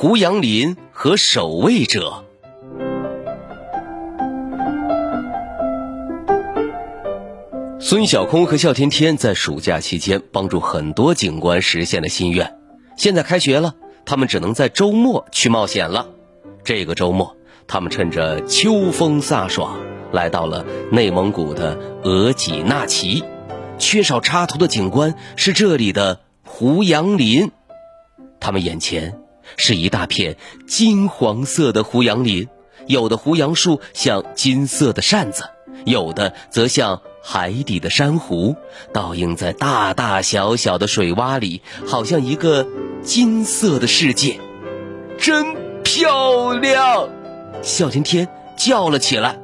胡杨林和守卫者》。孙小空和笑天天在暑假期间帮助很多警官实现了心愿。现在开学了，他们只能在周末去冒险了。这个周末，他们趁着秋风飒爽，来到了内蒙古的额济纳旗。缺少插头的警官是这里的胡杨林。他们眼前是一大片金黄色的胡杨林，有的胡杨树像金色的扇子，有的则像。海底的珊瑚倒映在大大小小的水洼里，好像一个金色的世界，真漂亮！小天天叫了起来：“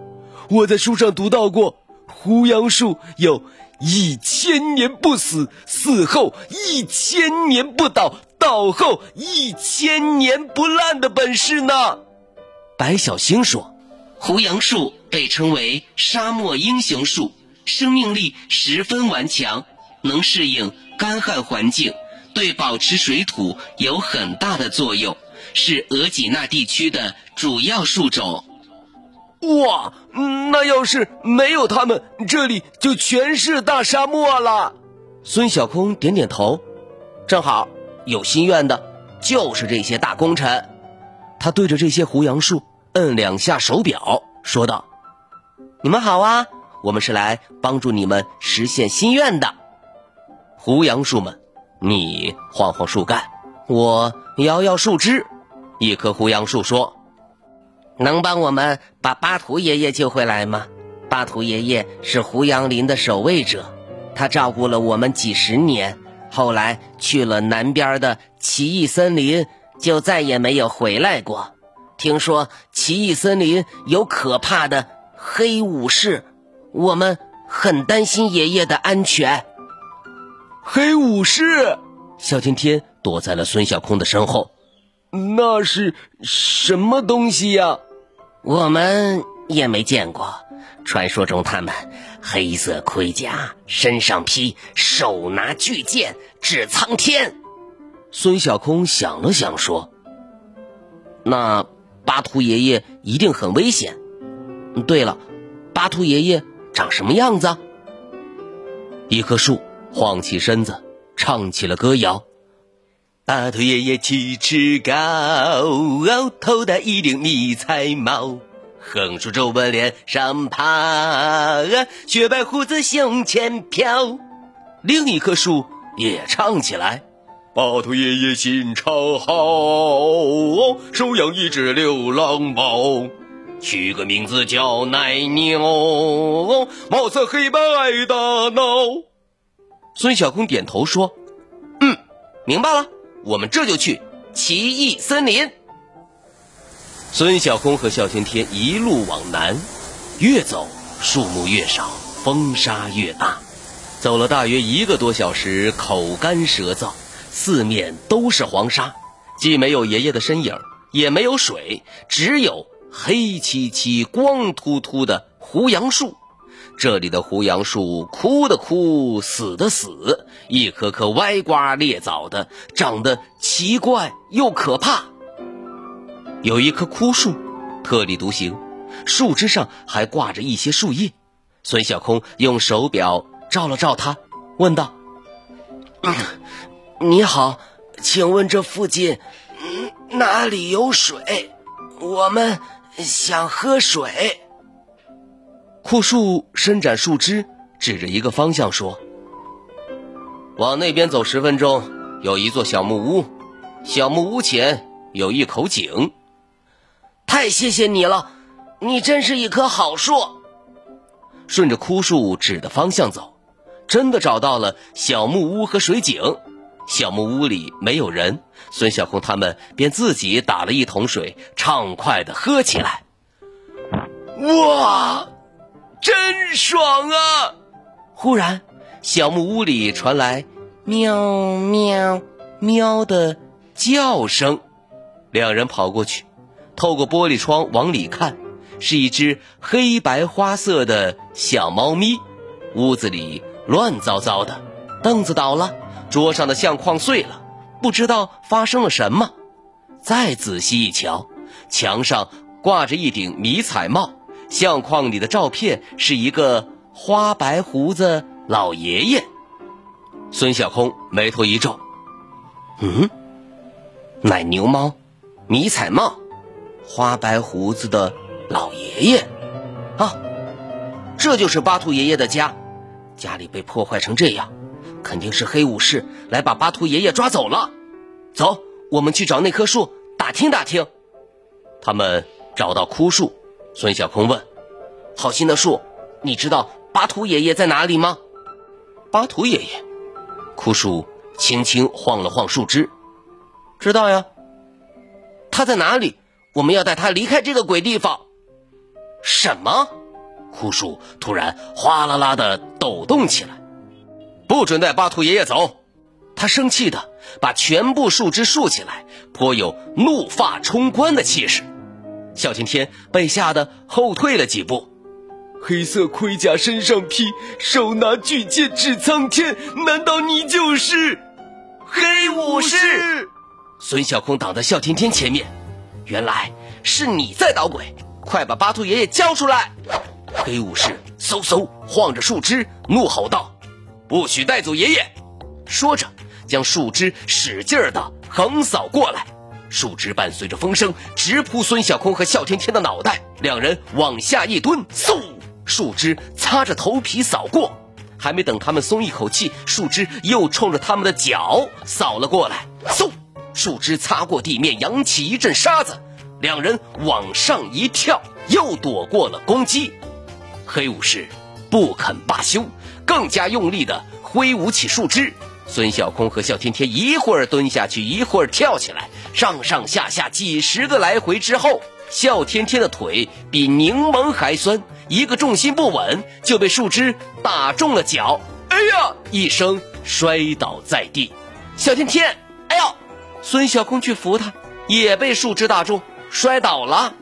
我在书上读到过，胡杨树有一千年不死，死后一千年不倒，倒后一千年不烂的本事呢。”白小星说：“胡杨树被称为沙漠英雄树。”生命力十分顽强，能适应干旱环境，对保持水土有很大的作用，是额济纳地区的主要树种。哇，那要是没有它们，这里就全是大沙漠了。孙小空点点头，正好有心愿的就是这些大功臣。他对着这些胡杨树摁两下手表，说道：“你们好啊。”我们是来帮助你们实现心愿的，胡杨树们，你晃晃树干，我摇摇树枝。一棵胡杨树说：“能帮我们把巴图爷爷救回来吗？巴图爷爷是胡杨林的守卫者，他照顾了我们几十年，后来去了南边的奇异森林，就再也没有回来过。听说奇异森林有可怕的黑武士。”我们很担心爷爷的安全。黑武士，小天天躲在了孙小空的身后。那是什么东西呀？我们也没见过。传说中，他们黑色盔甲，身上披，手拿巨剑，指苍天。孙小空想了想，说：“那巴图爷爷一定很危险。对了，巴图爷爷。”长什么样子？一棵树晃起身子，唱起了歌谣：“巴图爷爷七尺高，头戴一顶迷彩帽，横竖皱纹脸上爬，雪白胡子胸前飘。”另一棵树也唱起来：“巴图爷爷心肠好，收养一只流浪猫。”取个名字叫奶牛，毛色黑白爱打闹。孙小空点头说：“嗯，明白了，我们这就去奇异森林。”孙小空和笑天天一路往南，越走树木越少，风沙越大。走了大约一个多小时，口干舌燥，四面都是黄沙，既没有爷爷的身影，也没有水，只有。黑漆漆、光秃秃的胡杨树，这里的胡杨树枯的枯，死的死，一棵棵歪瓜裂枣的，长得奇怪又可怕。有一棵枯树，特立独行，树枝上还挂着一些树叶。孙小空用手表照了照它，问道：“你好，请问这附近哪里有水？我们……”想喝水。枯树伸展树枝，指着一个方向说：“往那边走十分钟，有一座小木屋，小木屋前有一口井。”太谢谢你了，你真是一棵好树。顺着枯树指的方向走，真的找到了小木屋和水井。小木屋里没有人，孙小空他们便自己打了一桶水，畅快的喝起来。哇，真爽啊！忽然，小木屋里传来喵喵喵的叫声，两人跑过去，透过玻璃窗往里看，是一只黑白花色的小猫咪。屋子里乱糟糟的，凳子倒了。桌上的相框碎了，不知道发生了什么。再仔细一瞧，墙上挂着一顶迷彩帽，相框里的照片是一个花白胡子老爷爷。孙小空眉头一皱：“嗯，奶牛猫，迷彩帽，花白胡子的老爷爷，啊，这就是巴图爷爷的家，家里被破坏成这样。”肯定是黑武士来把巴图爷爷抓走了。走，我们去找那棵树打听打听。他们找到枯树，孙小空问：“好心的树，你知道巴图爷爷在哪里吗？”巴图爷爷，枯树轻轻晃了晃树枝：“知道呀。他在哪里？我们要带他离开这个鬼地方。”什么？枯树突然哗啦啦的抖动起来。不准带巴图爷爷走！他生气的把全部树枝竖起来，颇有怒发冲冠的气势。小天天被吓得后退了几步。黑色盔甲身上披，手拿巨剑指苍天，难道你就是黑武士？孙小空挡在笑天天前面，原来是你在捣鬼！快把巴图爷爷交出来！黑武士嗖嗖晃着树枝，怒吼道。不许带走爷爷！说着，将树枝使劲儿的横扫过来，树枝伴随着风声直扑孙小空和笑天天的脑袋。两人往下一蹲，嗖，树枝擦着头皮扫过。还没等他们松一口气，树枝又冲着他们的脚扫了过来，嗖，树枝擦过地面，扬起一阵沙子。两人往上一跳，又躲过了攻击。黑武士不肯罢休。更加用力地挥舞起树枝，孙小空和笑天天一会儿蹲下去，一会儿跳起来，上上下下几十个来回之后，笑天天的腿比柠檬还酸，一个重心不稳就被树枝打中了脚，哎呀一声摔倒在地。笑天天，孙小空去扶他，也被树枝打中，摔倒了。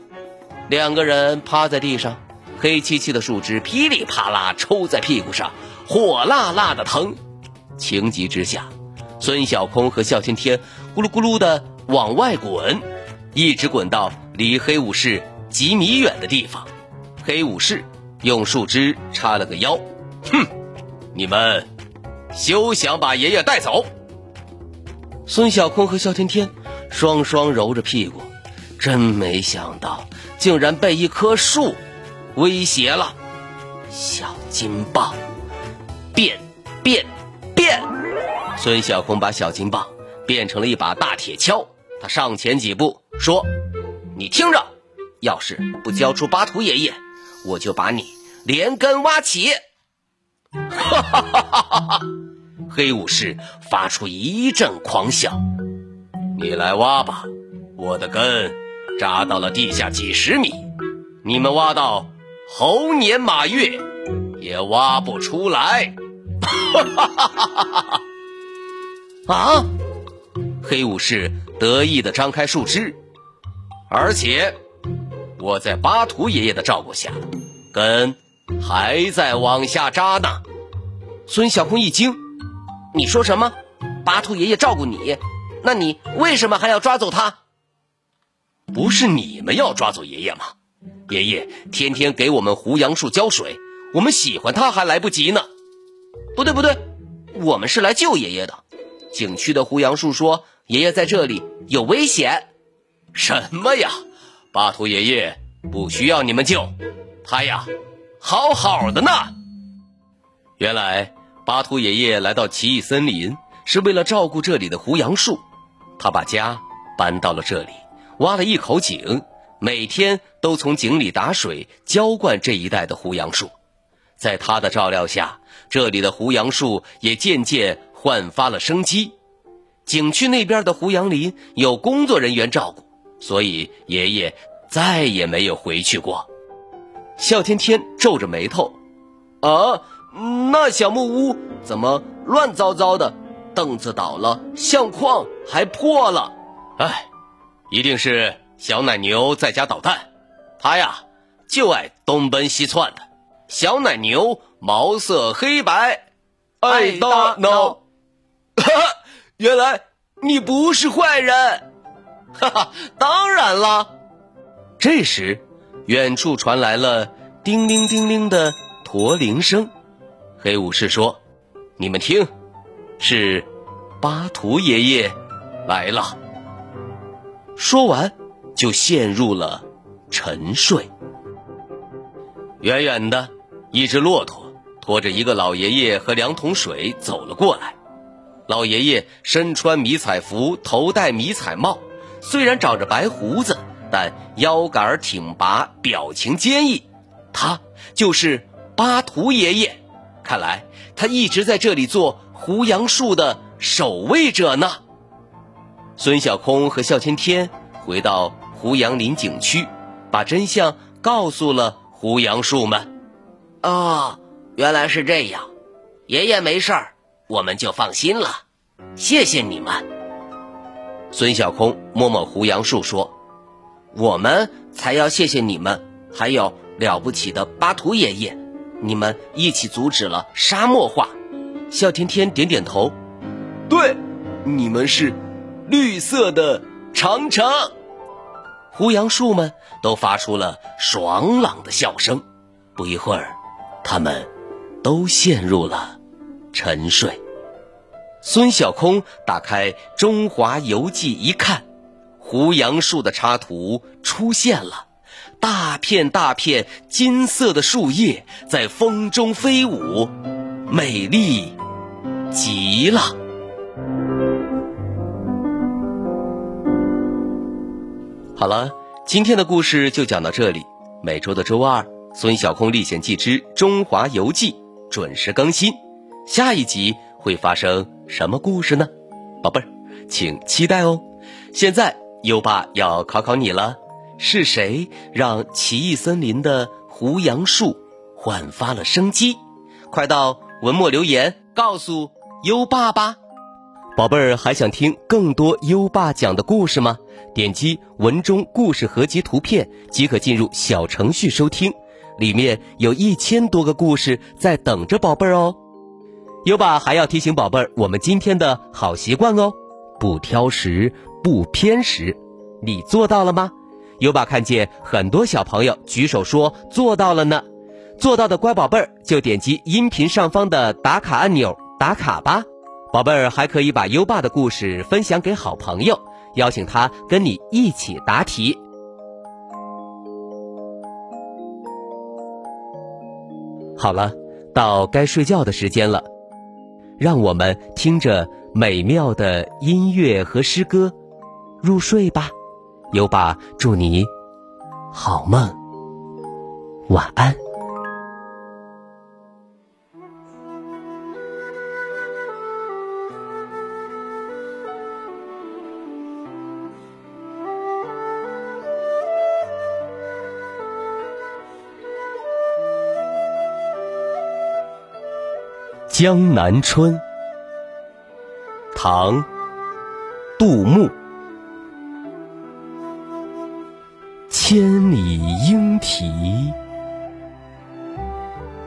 两个人趴在地上，黑漆漆的树枝噼里啪啦抽在屁股上。火辣辣的疼，情急之下，孙小空和笑天天咕噜咕噜的往外滚，一直滚到离黑武士几米远的地方。黑武士用树枝插了个腰，哼，你们休想把爷爷带走！孙小空和肖天天双双揉着屁股，真没想到，竟然被一棵树威胁了。小金棒。变，变，变！孙小空把小金棒变成了一把大铁锹，他上前几步说：“你听着，要是不交出巴图爷爷，我就把你连根挖起！”哈哈哈哈哈哈！黑武士发出一阵狂笑：“你来挖吧，我的根扎到了地下几十米，你们挖到猴年马月也挖不出来。”哈哈哈哈哈！啊！黑武士得意的张开树枝，而且我在巴图爷爷的照顾下，根还在往下扎呢。孙小空一惊：“你说什么？巴图爷爷照顾你？那你为什么还要抓走他？不是你们要抓走爷爷吗？爷爷天天给我们胡杨树浇水，我们喜欢他还来不及呢。”不对不对，我们是来救爷爷的。景区的胡杨树说：“爷爷在这里有危险。”什么呀？巴图爷爷不需要你们救，他呀，好好的呢。原来巴图爷爷来到奇异森林是为了照顾这里的胡杨树，他把家搬到了这里，挖了一口井，每天都从井里打水浇灌这一带的胡杨树。在他的照料下，这里的胡杨树也渐渐焕发了生机。景区那边的胡杨林有工作人员照顾，所以爷爷再也没有回去过。笑天天皱着眉头：“啊，那小木屋怎么乱糟糟的？凳子倒了，相框还破了。哎，一定是小奶牛在家捣蛋。它呀，就爱东奔西窜的。小奶牛毛色黑白，爱打闹。哈哈，原来你不是坏人。哈哈，当然啦。这时。”远处传来了叮铃叮铃的驼铃声，黑武士说：“你们听，是巴图爷爷来了。”说完，就陷入了沉睡。远远的，一只骆驼拖着一个老爷爷和两桶水走了过来。老爷爷身穿迷彩服，头戴迷彩帽，虽然长着白胡子。但腰杆挺拔，表情坚毅，他就是巴图爷爷。看来他一直在这里做胡杨树的守卫者呢。孙小空和笑天天回到胡杨林景区，把真相告诉了胡杨树们。哦，原来是这样，爷爷没事儿，我们就放心了。谢谢你们。孙小空摸摸胡杨树说。我们才要谢谢你们，还有了不起的巴图爷爷，你们一起阻止了沙漠化。笑天天点点头，对，你们是绿色的长城。胡杨树们都发出了爽朗的笑声。不一会儿，他们都陷入了沉睡。孙小空打开《中华游记》一看。胡杨树的插图出现了，大片大片金色的树叶在风中飞舞，美丽极了。好了，今天的故事就讲到这里。每周的周二，《孙小空历险记之中华游记》准时更新。下一集会发生什么故事呢？宝贝儿，请期待哦。现在。优爸要考考你了，是谁让奇异森林的胡杨树焕发了生机？快到文末留言告诉优爸吧。宝贝儿，还想听更多优爸讲的故事吗？点击文中故事合集图片即可进入小程序收听，里面有一千多个故事在等着宝贝儿哦。优爸还要提醒宝贝儿，我们今天的好习惯哦，不挑食。不偏食，你做到了吗？优爸看见很多小朋友举手说做到了呢。做到的乖宝贝儿就点击音频上方的打卡按钮打卡吧。宝贝儿还可以把优爸的故事分享给好朋友，邀请他跟你一起答题。好了，到该睡觉的时间了，让我们听着美妙的音乐和诗歌。入睡吧，优爸祝你好梦，晚安。江南春，唐，杜牧。千里莺啼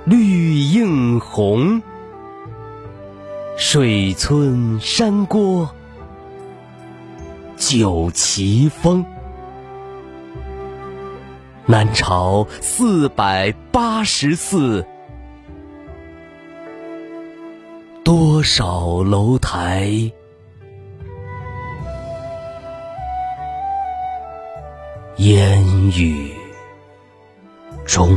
绿映红，水村山郭酒旗风。南朝四百八十寺，多少楼台。烟雨中。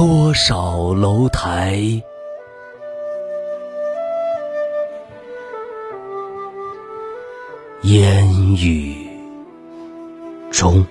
多少楼台烟雨中。